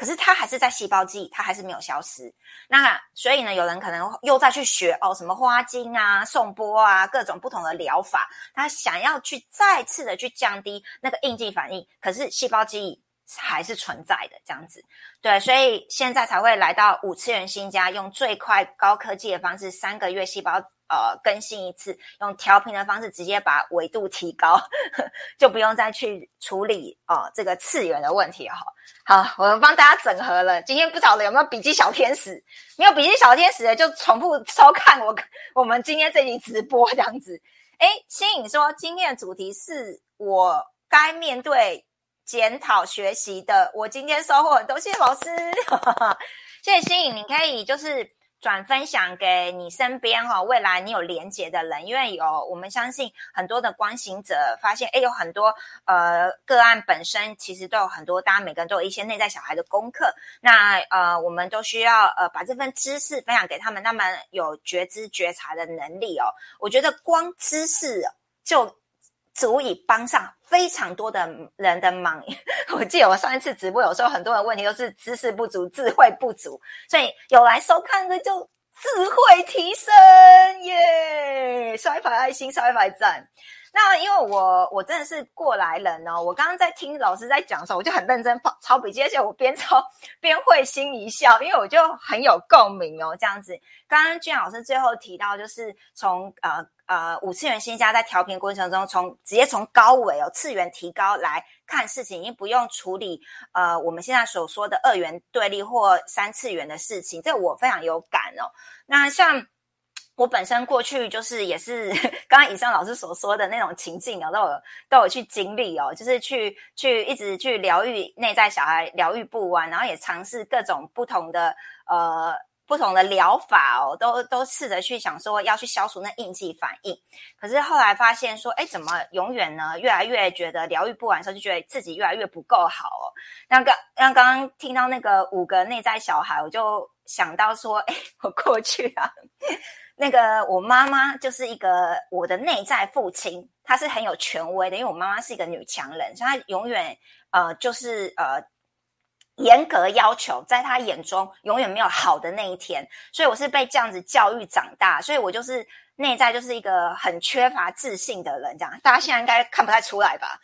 可是它还是在细胞记忆，它还是没有消失。那所以呢，有人可能又再去学哦，什么花精啊、送波啊，各种不同的疗法，他想要去再次的去降低那个应激反应，可是细胞记忆还是存在的这样子。对，所以现在才会来到五次元新家，用最快高科技的方式，三个月细胞。呃，更新一次，用调频的方式直接把纬度提高，就不用再去处理哦这个次元的问题哈。好，我们帮大家整合了。今天不晓得有没有笔记小天使？没有笔记小天使的就重复收看我我们今天这集直播这样子。哎，新颖说今天的主题是我该面对检讨学习的，我今天收获很多，谢谢老师，谢谢新颖，你可以就是。转分享给你身边哈，未来你有连接的人，因为有我们相信很多的关行者发现，哎，有很多呃个案本身其实都有很多，大家每个人都有一些内在小孩的功课，那呃我们都需要呃把这份知识分享给他们，他们有觉知觉察的能力哦。我觉得光知识就。足以帮上非常多的人的忙。我记得我上一次直播，有时候很多人问题都是知识不足、智慧不足，所以有来收看的就智慧提升耶！刷一排爱心，刷一排赞。那因为我我真的是过来人哦，我刚刚在听老师在讲的时候，我就很认真抄抄笔记，而且我边抄 边会心一笑，因为我就很有共鸣哦。这样子，刚刚俊老师最后提到，就是从呃呃五次元新家在调频过程中，从直接从高维哦次元提高来看事情，已经不用处理呃我们现在所说的二元对立或三次元的事情，这我非常有感哦。那像。我本身过去就是也是刚刚以上老师所说的那种情境啊，都有都有去经历哦，就是去去一直去疗愈内在小孩，疗愈不完，然后也尝试各种不同的呃不同的疗法哦，都都试着去想说要去消除那应激反应，可是后来发现说，哎，怎么永远呢？越来越觉得疗愈不完的时候，就觉得自己越来越不够好哦。那刚那刚刚听到那个五个内在小孩，我就想到说，哎，我过去啊。那个我妈妈就是一个我的内在父亲，他是很有权威的，因为我妈妈是一个女强人，所以她永远呃就是呃严格要求，在他眼中永远没有好的那一天，所以我是被这样子教育长大，所以我就是内在就是一个很缺乏自信的人，这样大家现在应该看不太出来吧？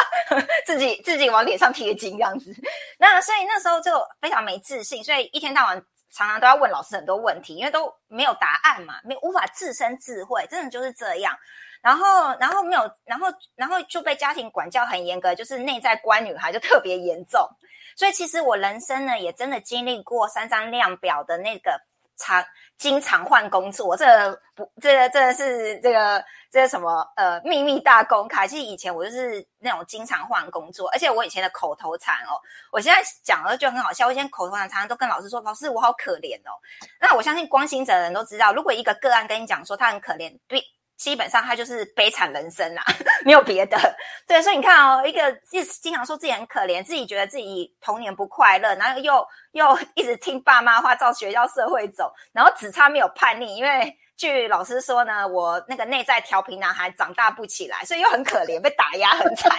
自己自己往脸上贴金这样子，那所以那时候就非常没自信，所以一天到晚。常常都要问老师很多问题，因为都没有答案嘛，没无法自身智慧，真的就是这样。然后，然后没有，然后，然后就被家庭管教很严格，就是内在乖女孩就特别严重。所以其实我人生呢，也真的经历过三张量表的那个。长经常换工作，这不，这这是这个这是什么？呃，秘密大公开。其实以前我就是那种经常换工作，而且我以前的口头禅哦，我现在讲了就很好笑。我以前口头禅常常都跟老师说：“老师，我好可怜哦。”那我相信关心者的人都知道，如果一个个案跟你讲说他很可怜，对。基本上他就是悲惨人生啦，没有别的。对，所以你看哦，一个经经常说自己很可怜，自己觉得自己童年不快乐，然后又又一直听爸妈话，照学校社会走，然后只差没有叛逆，因为。据老师说呢，我那个内在调皮男孩长大不起来，所以又很可怜，被打压很惨。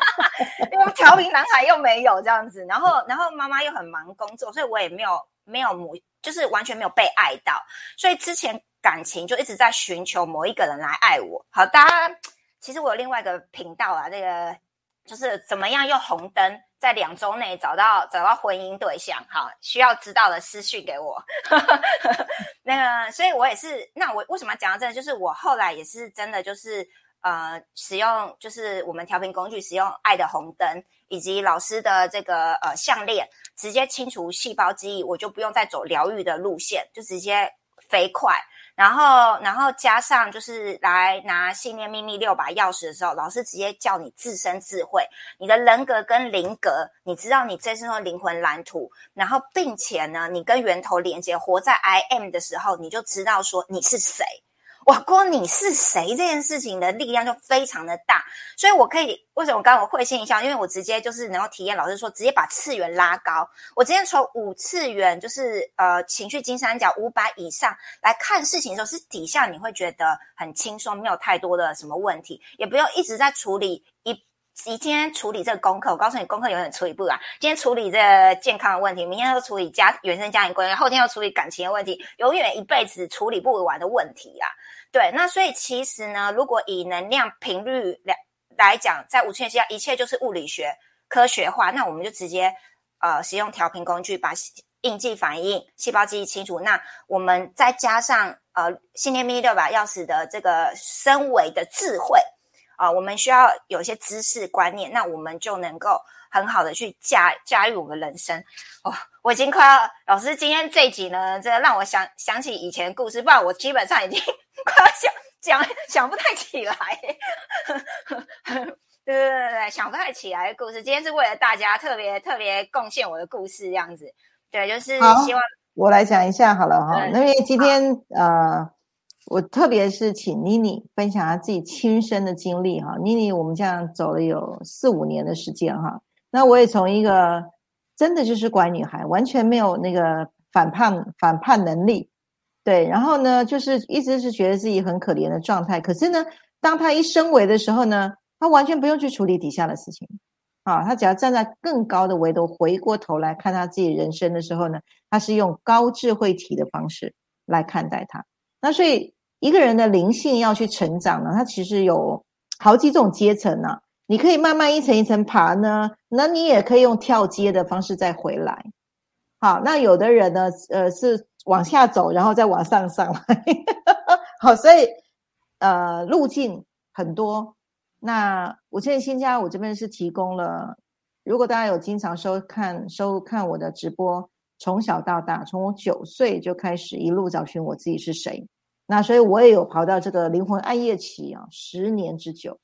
因为调皮男孩又没有这样子，然后然后妈妈又很忙工作，所以我也没有没有母，就是完全没有被爱到。所以之前感情就一直在寻求某一个人来爱我。好，大家其实我有另外一个频道啊，这个就是怎么样用红灯。在两周内找到找到婚姻对象，好，需要知道的私讯给我。那个，所以我也是。那我为什么讲到这？就是我后来也是真的，就是呃，使用就是我们调频工具，使用爱的红灯以及老师的这个呃项链，直接清除细胞记忆，我就不用再走疗愈的路线，就直接飞快。然后，然后加上就是来拿信念秘密六把钥匙的时候，老师直接叫你自身智慧，你的人格跟灵格，你知道你这身的灵魂蓝图，然后并且呢，你跟源头连接，活在 I am 的时候，你就知道说你是谁。哇，光你是谁这件事情的力量就非常的大，所以我可以为什么刚刚我会心一笑？因为我直接就是能够体验老师说，直接把次元拉高。我直接从五次元，就是呃情绪金三角五百以上来看事情的时候，是底下你会觉得很轻松，没有太多的什么问题，也不用一直在处理。你今天处理这个功课，我告诉你，功课永远处理不完。今天处理这个健康的问题，明天又处理家原生家庭关系，后天又处理感情的问题，永远一辈子处理不完的问题啊！对，那所以其实呢，如果以能量频率来来讲，在五千年下，一切就是物理学科学化，那我们就直接呃使用调频工具，把应激反应、细胞记忆清除。那我们再加上呃信念密六把钥匙的这个深维的智慧。啊，我们需要有一些知识观念，那我们就能够很好的去驾驾驭我们人生。哦，我已经快要老师今天这集呢，真的让我想想起以前的故事，不然我基本上已经 快要想讲想不太起来。对对对对，想不太起来的故事，今天是为了大家特别特别贡献我的故事，这样子。对，就是希望我来讲一下好了哈，因为今天呃。我特别是请妮妮分享她自己亲身的经历哈，妮妮我们这样走了有四五年的时间哈，那我也从一个真的就是乖女孩，完全没有那个反叛反叛能力，对，然后呢就是一直是觉得自己很可怜的状态，可是呢，当她一升维的时候呢，她完全不用去处理底下的事情，啊，她只要站在更高的维度回过头来看她自己人生的时候呢，她是用高智慧体的方式来看待他，那所以。一个人的灵性要去成长呢，它其实有好几种阶层呢。你可以慢慢一层一层爬呢，那你也可以用跳阶的方式再回来。好，那有的人呢，呃，是往下走，然后再往上上来。好，所以呃，路径很多。那我现在新家我这边是提供了，如果大家有经常收看收看我的直播，从小到大，从我九岁就开始一路找寻我自己是谁。那所以我也有跑到这个灵魂暗夜期啊，十年之久，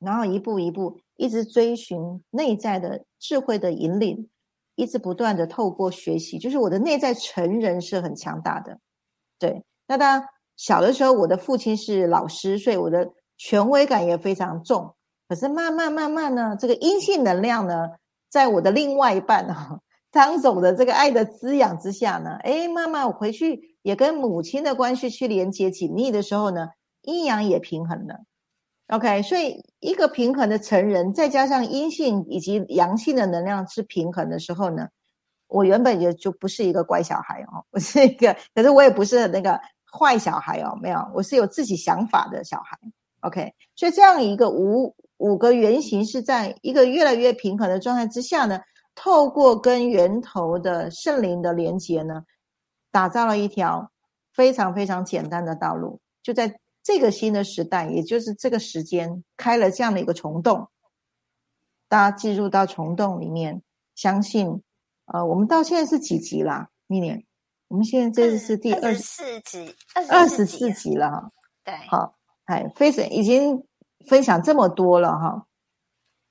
然后一步一步一直追寻内在的智慧的引领，一直不断的透过学习，就是我的内在成人是很强大的。对，那当小的时候我的父亲是老师，所以我的权威感也非常重。可是慢慢慢慢呢，这个阴性能量呢，在我的另外一半啊，张总的这个爱的滋养之下呢，哎，慢慢我回去。也跟母亲的关系去连接紧密的时候呢，阴阳也平衡了。OK，所以一个平衡的成人，再加上阴性以及阳性的能量是平衡的时候呢，我原本也就不是一个乖小孩哦，我是一个，可是我也不是那个坏小孩哦，没有，我是有自己想法的小孩。OK，所以这样一个五五个原型是在一个越来越平衡的状态之下呢，透过跟源头的圣灵的连接呢。打造了一条非常非常简单的道路，就在这个新的时代，也就是这个时间开了这样的一个虫洞。大家进入到虫洞里面，相信，呃，我们到现在是几集啦？明年，我们现在这是第二十四集，二十四集了哈。对，好，哎，非常已经分享这么多了哈。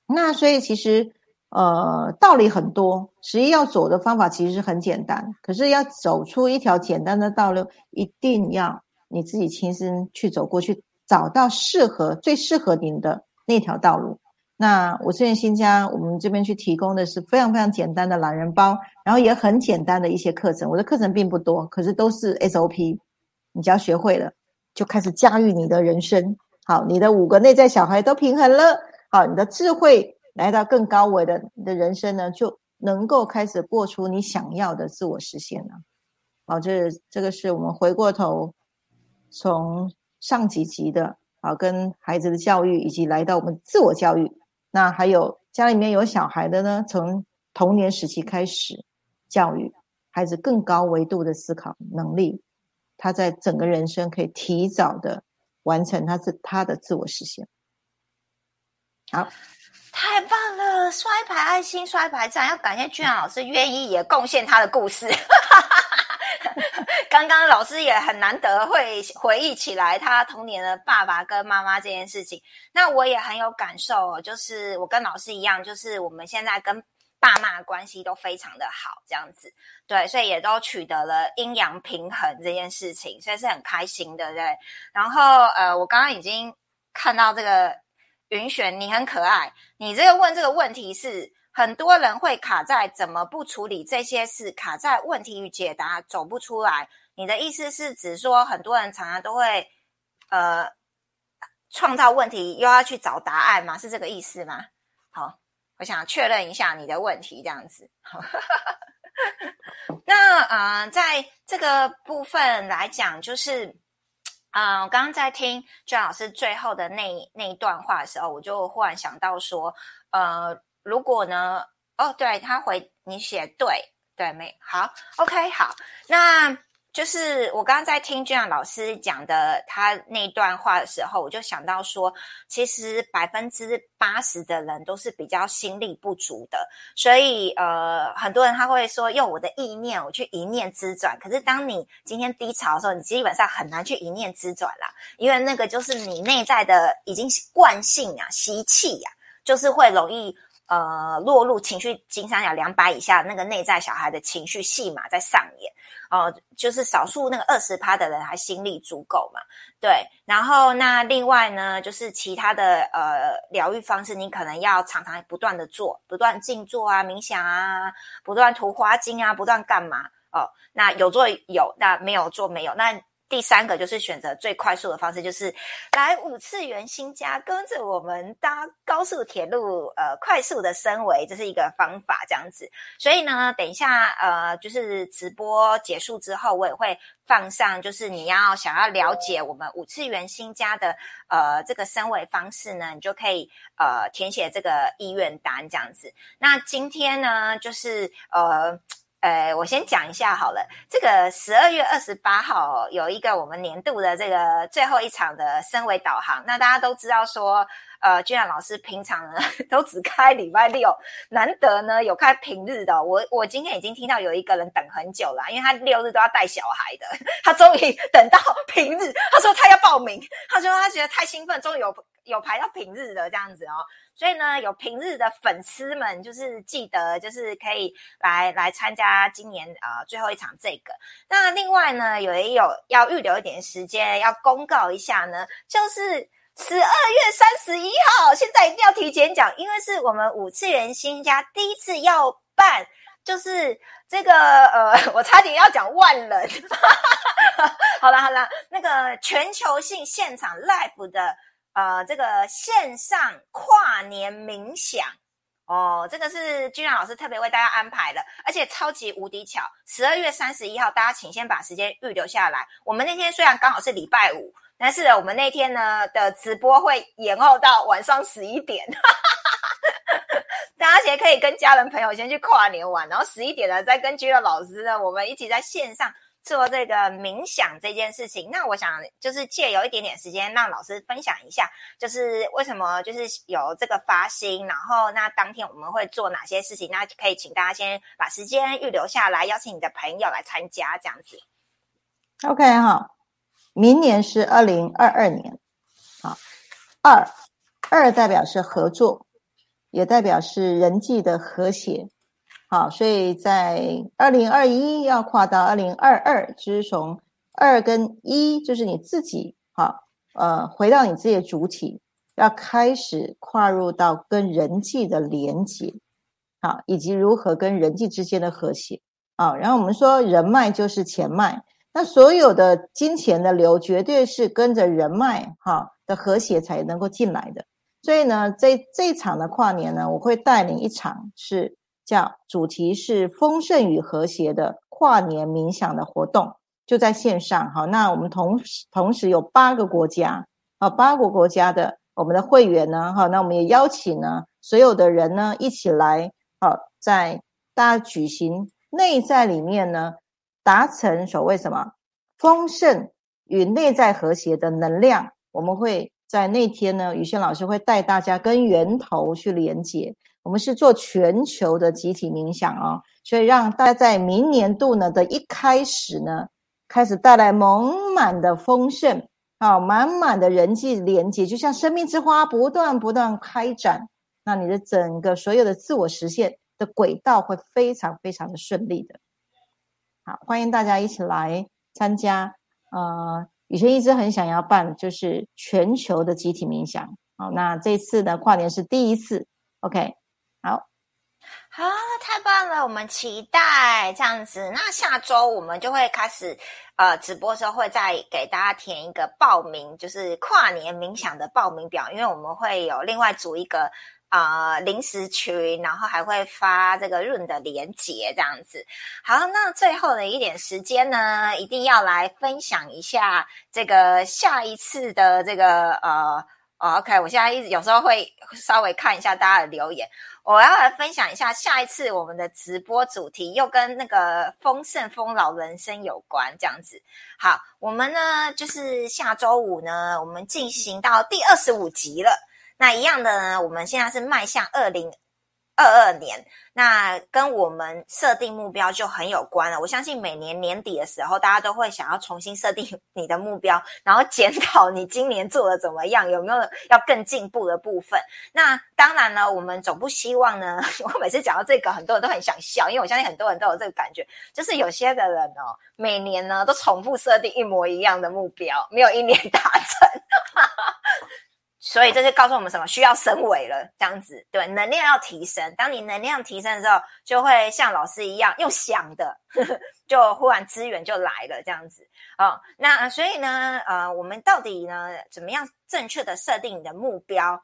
那所以其实。呃，道理很多，实际要走的方法其实是很简单，可是要走出一条简单的道路，一定要你自己亲身去走过去，找到适合最适合您的那条道路。那我这边新家，我们这边去提供的是非常非常简单的懒人包，然后也很简单的一些课程。我的课程并不多，可是都是 SOP，你只要学会了，就开始驾驭你的人生。好，你的五个内在小孩都平衡了，好，你的智慧来到更高维的，的人生呢就能够开始过出你想要的自我实现了。好，这这个是我们回过头从上几集的，啊，跟孩子的教育，以及来到我们自我教育。那还有家里面有小孩的呢，从童年时期开始教育孩子更高维度的思考能力，他在整个人生可以提早的完成他是他的自我实现。好，太棒了！摔牌爱心摔牌赞，要感谢俊老师愿意也贡献他的故事。刚刚老师也很难得会回忆起来他童年的爸爸跟妈妈这件事情，那我也很有感受，就是我跟老师一样，就是我们现在跟爸妈关系都非常的好，这样子，对，所以也都取得了阴阳平衡这件事情，所以是很开心的，对。然后呃，我刚刚已经看到这个云璇，你很可爱，你这个问这个问题是。很多人会卡在怎么不处理这些事，卡在问题与解答走不出来。你的意思是指说，很多人常常都会呃创造问题，又要去找答案吗？是这个意思吗？好，我想确认一下你的问题，这样子。那呃，在这个部分来讲，就是嗯，我刚刚在听娟老师最后的那那一段话的时候，我就忽然想到说，呃。如果呢？哦，对他回你写对对没好，OK 好，那就是我刚刚在听俊阳老师讲的他那段话的时候，我就想到说，其实百分之八十的人都是比较心力不足的，所以呃，很多人他会说用我的意念我去一念之转，可是当你今天低潮的时候，你基本上很难去一念之转啦，因为那个就是你内在的已经惯性啊、习气呀，就是会容易。呃，落入情绪金三角两百以下，那个内在小孩的情绪戏码在上演。哦，就是少数那个二十趴的人还心力足够嘛？对。然后那另外呢，就是其他的呃疗愈方式，你可能要常常不断的做，不断静坐啊、冥想啊，不断涂花精啊，不断干嘛？哦，那有做有，那没有做没有。那第三个就是选择最快速的方式，就是来五次元新家，跟着我们搭高速铁路，呃，快速的升维，这是一个方法，这样子。所以呢，等一下，呃，就是直播结束之后，我也会放上，就是你要想要了解我们五次元新家的呃这个升维方式呢，你就可以呃填写这个意愿单，这样子。那今天呢，就是呃。呃，我先讲一下好了。这个十二月二十八号有一个我们年度的这个最后一场的升维导航。那大家都知道说，呃，君然老师平常呢 都只开礼拜六，难得呢有开平日的。我我今天已经听到有一个人等很久了，因为他六日都要带小孩的，他终于等到平日，他说他要报名，他说他觉得太兴奋，终于有有排到平日的这样子哦。所以呢，有平日的粉丝们，就是记得，就是可以来来参加今年呃最后一场这个。那另外呢，有也有要预留一点时间，要公告一下呢，就是十二月三十一号，现在一定要提前讲，因为是我们五次元新家第一次要办，就是这个呃，我差点要讲万人，好了好了，那个全球性现场 live 的。呃，这个线上跨年冥想哦，这个是君然老师特别为大家安排的，而且超级无敌巧，十二月三十一号，大家请先把时间预留下来。我们那天虽然刚好是礼拜五，但是我们那天呢的直播会延后到晚上十一点，大家先可以跟家人朋友先去跨年玩，然后十一点呢再跟君然老师呢，我们一起在线上。做这个冥想这件事情，那我想就是借有一点点时间，让老师分享一下，就是为什么就是有这个发心，然后那当天我们会做哪些事情？那可以请大家先把时间预留下来，邀请你的朋友来参加，这样子。OK 哈，明年是二零二二年，好，二二代表是合作，也代表是人际的和谐。好，所以在二零二一要跨到二零二二，就是从二跟一就是你自己，好，呃，回到你自己的主体，要开始跨入到跟人际的连接，好，以及如何跟人际之间的和谐，啊，然后我们说人脉就是钱脉，那所有的金钱的流绝对是跟着人脉，哈的和谐才能够进来的。所以呢，这这场的跨年呢，我会带领一场是叫主题是丰盛与和谐的跨年冥想的活动，就在线上。好，那我们同时同时有八个国家啊，八个国家的我们的会员呢，哈，那我们也邀请呢所有的人呢一起来，好，在大家举行内在里面呢，达成所谓什么丰盛与内在和谐的能量，我们会。在那天呢，宇轩老师会带大家跟源头去连接。我们是做全球的集体冥想哦，所以让大家在明年度呢的一开始呢，开始带来满满的丰盛啊，满满的人际连接，就像生命之花不断不断开展，那你的整个所有的自我实现的轨道会非常非常的顺利的。好，欢迎大家一起来参加，呃。以前一直很想要办，就是全球的集体冥想。好，那这次呢，跨年是第一次。OK，好，太棒了，我们期待这样子。那下周我们就会开始，呃，直播时候会再给大家填一个报名，就是跨年冥想的报名表，因为我们会有另外组一个。啊，临时群，然后还会发这个润的连接，这样子。好，那最后的一点时间呢，一定要来分享一下这个下一次的这个呃，OK，我现在一直有时候会稍微看一下大家的留言，我要来分享一下下一次我们的直播主题又跟那个丰盛丰老人生有关，这样子。好，我们呢就是下周五呢，我们进行到第二十五集了。那一样的呢？我们现在是迈向二零二二年，那跟我们设定目标就很有关了。我相信每年年底的时候，大家都会想要重新设定 你的目标，然后检讨你今年做的怎么样，有没有要更进步的部分。那当然呢，我们总不希望呢。我每次讲到这个，很多人都很想笑，因为我相信很多人都有这个感觉，就是有些的人哦，每年呢都重复设定一模一样的目标，没有一年 达成。所以这就告诉我们什么？需要升维了，这样子对，能量要提升。当你能量提升的时候，就会像老师一样用想的，就忽然资源就来了，这样子哦。那所以呢，呃，我们到底呢，怎么样正确的设定你的目标？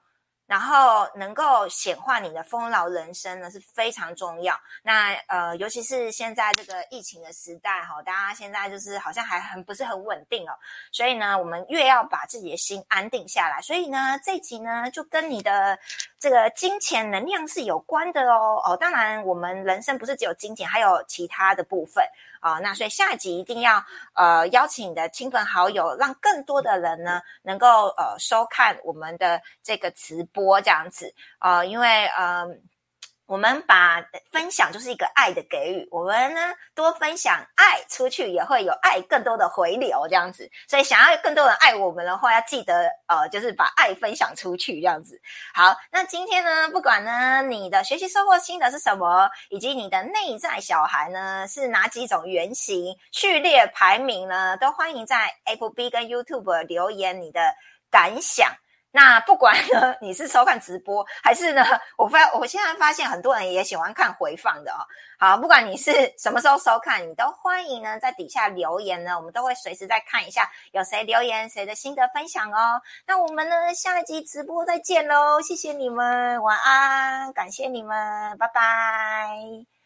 然后能够显化你的丰饶人生呢是非常重要。那呃，尤其是现在这个疫情的时代哈，大家现在就是好像还很不是很稳定哦。所以呢，我们越要把自己的心安定下来。所以呢，这集呢就跟你的这个金钱能量是有关的哦。哦，当然我们人生不是只有金钱，还有其他的部分。啊，那所以下一集一定要呃邀请你的亲朋好友，让更多的人呢能够呃收看我们的这个直播这样子啊，因为嗯。我们把分享就是一个爱的给予，我们呢多分享爱出去，也会有爱更多的回流这样子。所以想要更多人爱我们的话，要记得呃，就是把爱分享出去这样子。好，那今天呢，不管呢你的学习收获心得是什么，以及你的内在小孩呢是哪几种原型序列排名呢，都欢迎在 Apple B 跟 YouTube 留言你的感想。那不管呢，你是收看直播，还是呢，我发我现在发现很多人也喜欢看回放的哦。好，不管你是什么时候收看，你都欢迎呢在底下留言呢，我们都会随时再看一下有谁留言，谁的心得分享哦。那我们呢下一集直播再见喽，谢谢你们，晚安，感谢你们，拜拜。